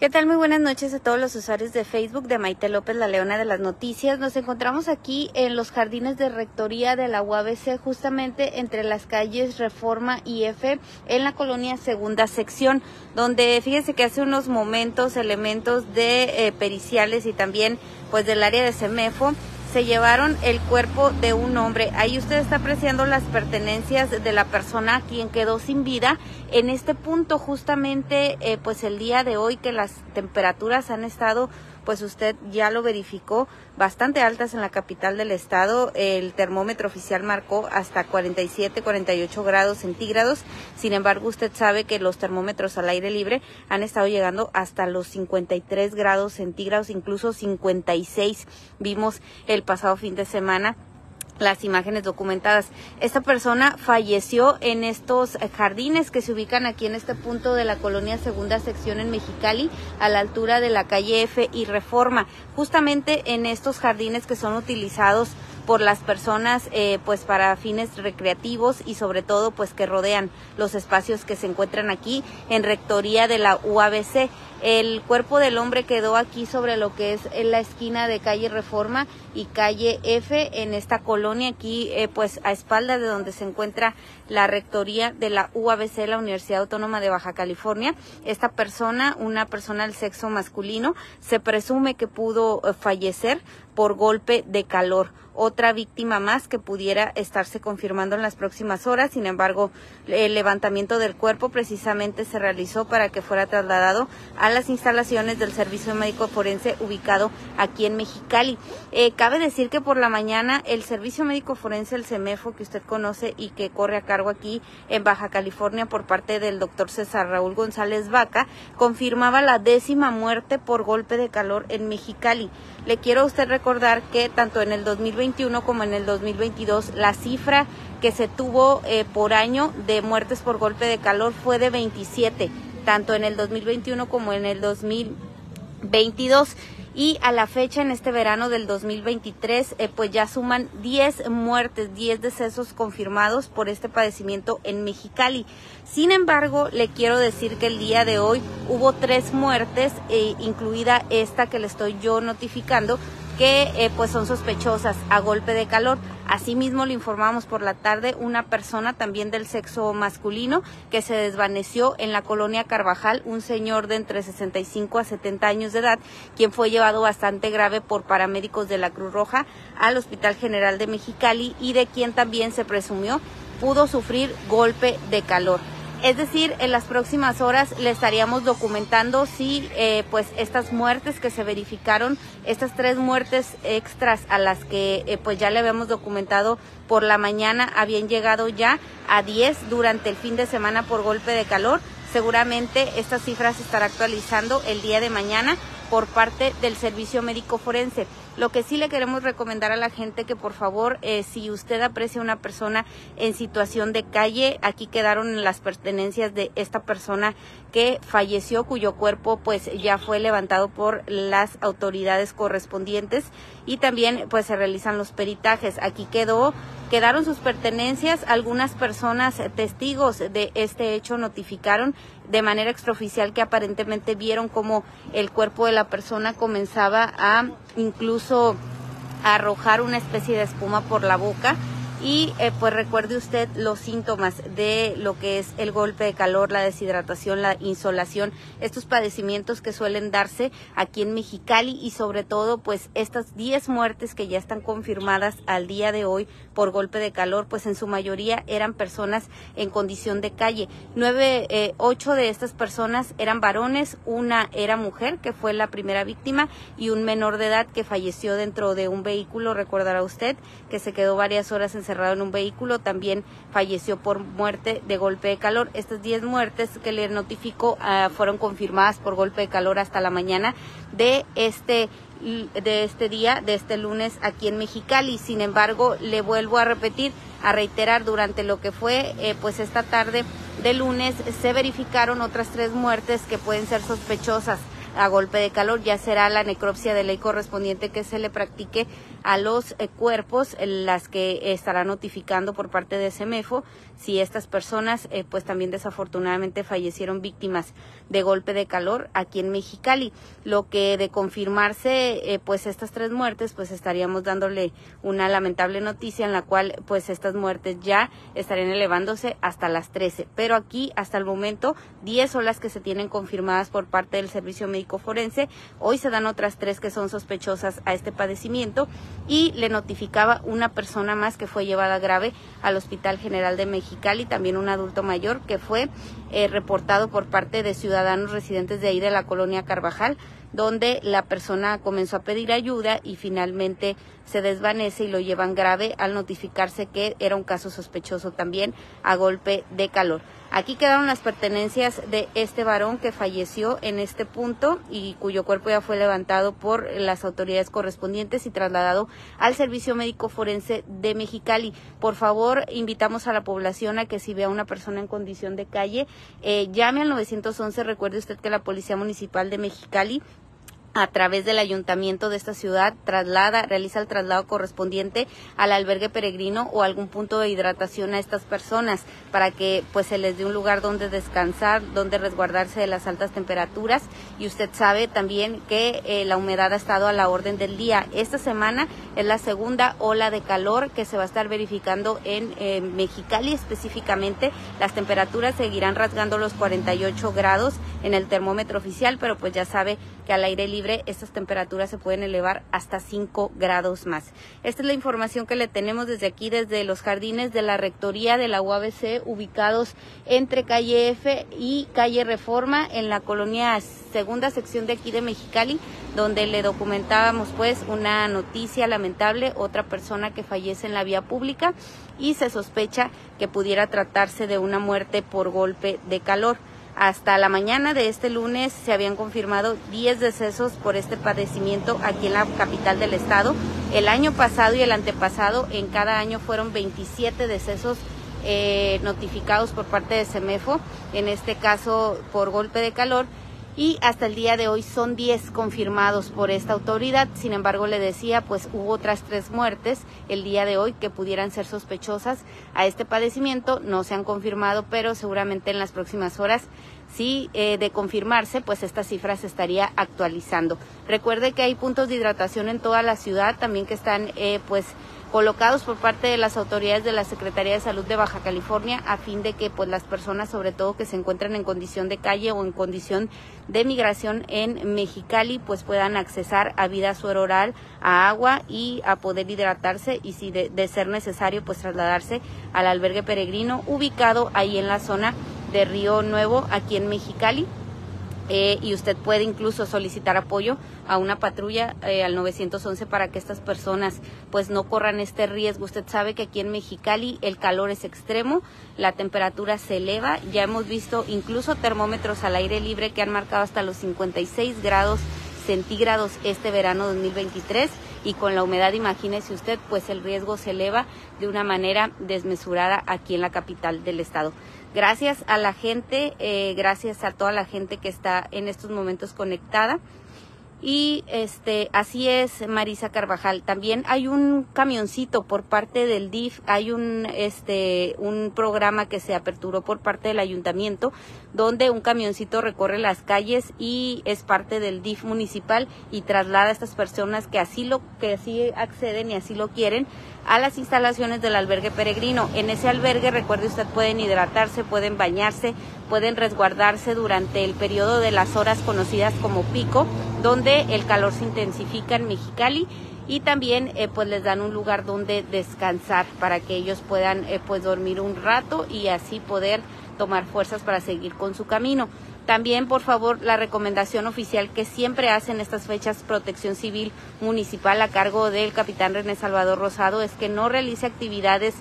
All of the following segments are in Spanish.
¿Qué tal? Muy buenas noches a todos los usuarios de Facebook de Maite López, la leona de las noticias. Nos encontramos aquí en los jardines de rectoría de la UABC, justamente entre las calles Reforma y F, en la colonia Segunda Sección, donde fíjense que hace unos momentos elementos de eh, periciales y también pues del área de CEMEFO se llevaron el cuerpo de un hombre. Ahí usted está apreciando las pertenencias de la persona quien quedó sin vida. En este punto, justamente, eh, pues el día de hoy que las temperaturas han estado pues usted ya lo verificó, bastante altas en la capital del estado. El termómetro oficial marcó hasta 47, 48 grados centígrados. Sin embargo, usted sabe que los termómetros al aire libre han estado llegando hasta los 53 grados centígrados, incluso 56. Vimos el pasado fin de semana las imágenes documentadas. Esta persona falleció en estos jardines que se ubican aquí en este punto de la colonia segunda sección en Mexicali, a la altura de la calle F y Reforma, justamente en estos jardines que son utilizados por las personas eh, pues para fines recreativos y sobre todo pues que rodean los espacios que se encuentran aquí en rectoría de la UABC. El cuerpo del hombre quedó aquí sobre lo que es en la esquina de calle Reforma y calle F en esta colonia aquí eh, pues a espalda de donde se encuentra la rectoría de la UABC, la Universidad Autónoma de Baja California. Esta persona, una persona del sexo masculino, se presume que pudo eh, fallecer por golpe de calor otra víctima más que pudiera estarse confirmando en las próximas horas. Sin embargo, el levantamiento del cuerpo precisamente se realizó para que fuera trasladado a las instalaciones del Servicio Médico Forense ubicado aquí en Mexicali. Eh, cabe decir que por la mañana el Servicio Médico Forense, el CEMEFO, que usted conoce y que corre a cargo aquí en Baja California por parte del doctor César Raúl González Vaca, confirmaba la décima muerte por golpe de calor en Mexicali. Le quiero a usted recordar que tanto en el 2020 como en el 2022 la cifra que se tuvo eh, por año de muertes por golpe de calor fue de 27, tanto en el 2021 como en el 2022 y a la fecha en este verano del 2023 eh, pues ya suman 10 muertes, 10 decesos confirmados por este padecimiento en Mexicali. Sin embargo, le quiero decir que el día de hoy hubo tres muertes, eh, incluida esta que le estoy yo notificando, que eh, pues son sospechosas a golpe de calor. Asimismo, le informamos por la tarde una persona también del sexo masculino que se desvaneció en la colonia Carvajal, un señor de entre 65 a 70 años de edad, quien fue llevado bastante grave por paramédicos de la Cruz Roja al Hospital General de Mexicali y de quien también se presumió pudo sufrir golpe de calor. Es decir, en las próximas horas le estaríamos documentando si eh, pues estas muertes que se verificaron, estas tres muertes extras a las que eh, pues ya le habíamos documentado por la mañana habían llegado ya a 10 durante el fin de semana por golpe de calor. Seguramente estas cifras se estará actualizando el día de mañana por parte del Servicio Médico Forense. Lo que sí le queremos recomendar a la gente que por favor, eh, si usted aprecia una persona en situación de calle, aquí quedaron las pertenencias de esta persona que falleció, cuyo cuerpo pues ya fue levantado por las autoridades correspondientes y también pues se realizan los peritajes. Aquí quedó quedaron sus pertenencias. Algunas personas testigos de este hecho notificaron de manera extraoficial que aparentemente vieron como el cuerpo de la persona comenzaba a incluso arrojar una especie de espuma por la boca y eh, pues recuerde usted los síntomas de lo que es el golpe de calor, la deshidratación, la insolación, estos padecimientos que suelen darse aquí en Mexicali y sobre todo pues estas 10 muertes que ya están confirmadas al día de hoy por golpe de calor, pues en su mayoría eran personas en condición de calle. Nueve, eh, ocho de estas personas eran varones, una era mujer que fue la primera víctima y un menor de edad que falleció dentro de un vehículo, recordará usted, que se quedó varias horas en encerrado en un vehículo, también falleció por muerte de golpe de calor. Estas 10 muertes que le notificó ah, fueron confirmadas por golpe de calor hasta la mañana de este de este día, de este lunes aquí en Mexicali. Sin embargo, le vuelvo a repetir, a reiterar, durante lo que fue eh, pues esta tarde de lunes se verificaron otras tres muertes que pueden ser sospechosas a golpe de calor, ya será la necropsia de ley correspondiente que se le practique a los eh, cuerpos, las que estará notificando por parte de SEMEFO si estas personas eh, pues también desafortunadamente fallecieron víctimas de golpe de calor aquí en Mexicali. Lo que de confirmarse eh, pues estas tres muertes pues estaríamos dándole una lamentable noticia en la cual pues estas muertes ya estarían elevándose hasta las 13. Pero aquí hasta el momento 10 son las que se tienen confirmadas por parte del Servicio Médico Forense. Hoy se dan otras tres que son sospechosas a este padecimiento y le notificaba una persona más que fue llevada grave al Hospital General de Mexicali, también un adulto mayor que fue eh, reportado por parte de ciudadanos residentes de ahí de la colonia Carvajal, donde la persona comenzó a pedir ayuda y finalmente se desvanece y lo llevan grave al notificarse que era un caso sospechoso también a golpe de calor. Aquí quedaron las pertenencias de este varón que falleció en este punto y cuyo cuerpo ya fue levantado por las autoridades correspondientes y trasladado al Servicio Médico Forense de Mexicali. Por favor, invitamos a la población a que si ve a una persona en condición de calle, eh, llame al 911. Recuerde usted que la Policía Municipal de Mexicali a través del ayuntamiento de esta ciudad traslada, realiza el traslado correspondiente al albergue peregrino o algún punto de hidratación a estas personas para que pues se les dé un lugar donde descansar, donde resguardarse de las altas temperaturas y usted sabe también que eh, la humedad ha estado a la orden del día. Esta semana es la segunda ola de calor que se va a estar verificando en eh, Mexicali específicamente. Las temperaturas seguirán rasgando los 48 grados en el termómetro oficial, pero pues ya sabe que al aire libre estas temperaturas se pueden elevar hasta 5 grados más. Esta es la información que le tenemos desde aquí, desde los jardines de la Rectoría de la UABC, ubicados entre calle F y calle Reforma, en la colonia segunda sección de aquí de Mexicali, donde le documentábamos pues una noticia lamentable, otra persona que fallece en la vía pública y se sospecha que pudiera tratarse de una muerte por golpe de calor. Hasta la mañana de este lunes se habían confirmado 10 decesos por este padecimiento aquí en la capital del estado. El año pasado y el antepasado, en cada año fueron 27 decesos eh, notificados por parte de CEMEFO, en este caso por golpe de calor y hasta el día de hoy son 10 confirmados por esta autoridad. Sin embargo, le decía, pues hubo otras tres muertes el día de hoy que pudieran ser sospechosas a este padecimiento. No se han confirmado, pero seguramente en las próximas horas sí eh, de confirmarse, pues esta cifra se estaría actualizando. Recuerde que hay puntos de hidratación en toda la ciudad, también que están eh, pues colocados por parte de las autoridades de la Secretaría de Salud de Baja California a fin de que pues las personas sobre todo que se encuentran en condición de calle o en condición de migración en Mexicali pues puedan accesar a vida suero oral, a agua y a poder hidratarse y si de, de ser necesario pues trasladarse al albergue peregrino ubicado ahí en la zona de Río Nuevo aquí en Mexicali eh, y usted puede incluso solicitar apoyo a una patrulla eh, al 911 para que estas personas pues no corran este riesgo. Usted sabe que aquí en Mexicali el calor es extremo, la temperatura se eleva, ya hemos visto incluso termómetros al aire libre que han marcado hasta los 56 grados centígrados este verano 2023 y con la humedad, imagínese usted, pues el riesgo se eleva de una manera desmesurada aquí en la capital del estado. Gracias a la gente, eh, gracias a toda la gente que está en estos momentos conectada. Y este, así es, Marisa Carvajal. También hay un camioncito por parte del DIF, hay un, este, un programa que se aperturó por parte del ayuntamiento, donde un camioncito recorre las calles y es parte del DIF municipal y traslada a estas personas que así lo, que así acceden y así lo quieren a las instalaciones del albergue peregrino. En ese albergue, recuerde usted, pueden hidratarse, pueden bañarse, pueden resguardarse durante el periodo de las horas conocidas como pico, donde el calor se intensifica en Mexicali y también eh, pues les dan un lugar donde descansar para que ellos puedan eh, pues dormir un rato y así poder tomar fuerzas para seguir con su camino. También, por favor, la recomendación oficial que siempre hacen estas fechas Protección Civil Municipal a cargo del capitán René Salvador Rosado es que no realice actividades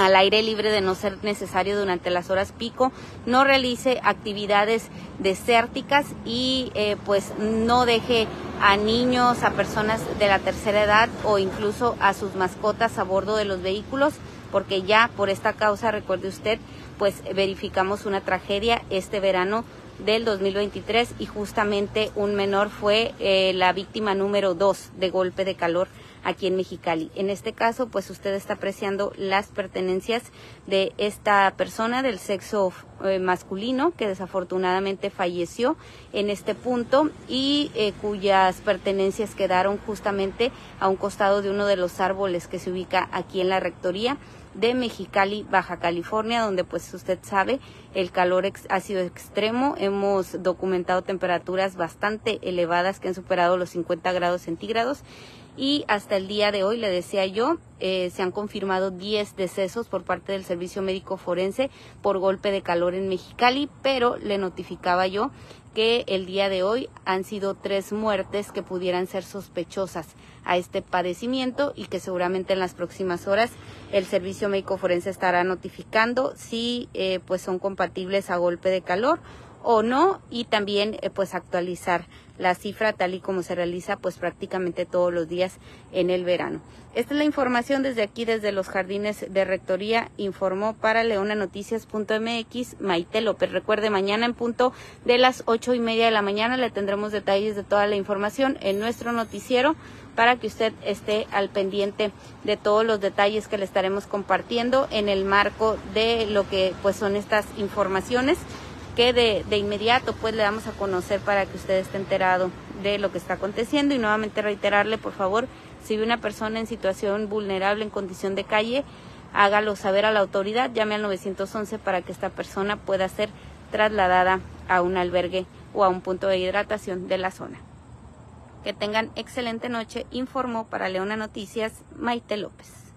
al aire libre de no ser necesario durante las horas pico, no realice actividades desérticas y eh, pues no deje a niños, a personas de la tercera edad o incluso a sus mascotas a bordo de los vehículos, porque ya por esta causa, recuerde usted, pues verificamos una tragedia este verano del 2023 y justamente un menor fue eh, la víctima número dos de golpe de calor aquí en Mexicali. En este caso, pues usted está apreciando las pertenencias de esta persona del sexo eh, masculino que desafortunadamente falleció en este punto y eh, cuyas pertenencias quedaron justamente a un costado de uno de los árboles que se ubica aquí en la rectoría de Mexicali, Baja California, donde pues usted sabe el calor ha sido extremo. Hemos documentado temperaturas bastante elevadas que han superado los 50 grados centígrados y hasta el día de hoy, le decía yo, eh, se han confirmado 10 decesos por parte del Servicio Médico Forense por golpe de calor en Mexicali, pero le notificaba yo que el día de hoy han sido tres muertes que pudieran ser sospechosas a este padecimiento y que seguramente en las próximas horas el Servicio Médico Forense estará notificando si eh, pues son compatibles a golpe de calor o no y también eh, pues actualizar la cifra tal y como se realiza pues prácticamente todos los días en el verano. Esta es la información desde aquí, desde los jardines de Rectoría, informó para leonanoticias.mx Maite López. Recuerde, mañana en punto de las ocho y media de la mañana le tendremos detalles de toda la información en nuestro noticiero para que usted esté al pendiente de todos los detalles que le estaremos compartiendo en el marco de lo que pues son estas informaciones que de, de inmediato pues le damos a conocer para que usted esté enterado de lo que está aconteciendo y nuevamente reiterarle por favor si ve una persona en situación vulnerable en condición de calle hágalo saber a la autoridad llame al 911 para que esta persona pueda ser trasladada a un albergue o a un punto de hidratación de la zona. Que tengan excelente noche, informó para Leona Noticias Maite López.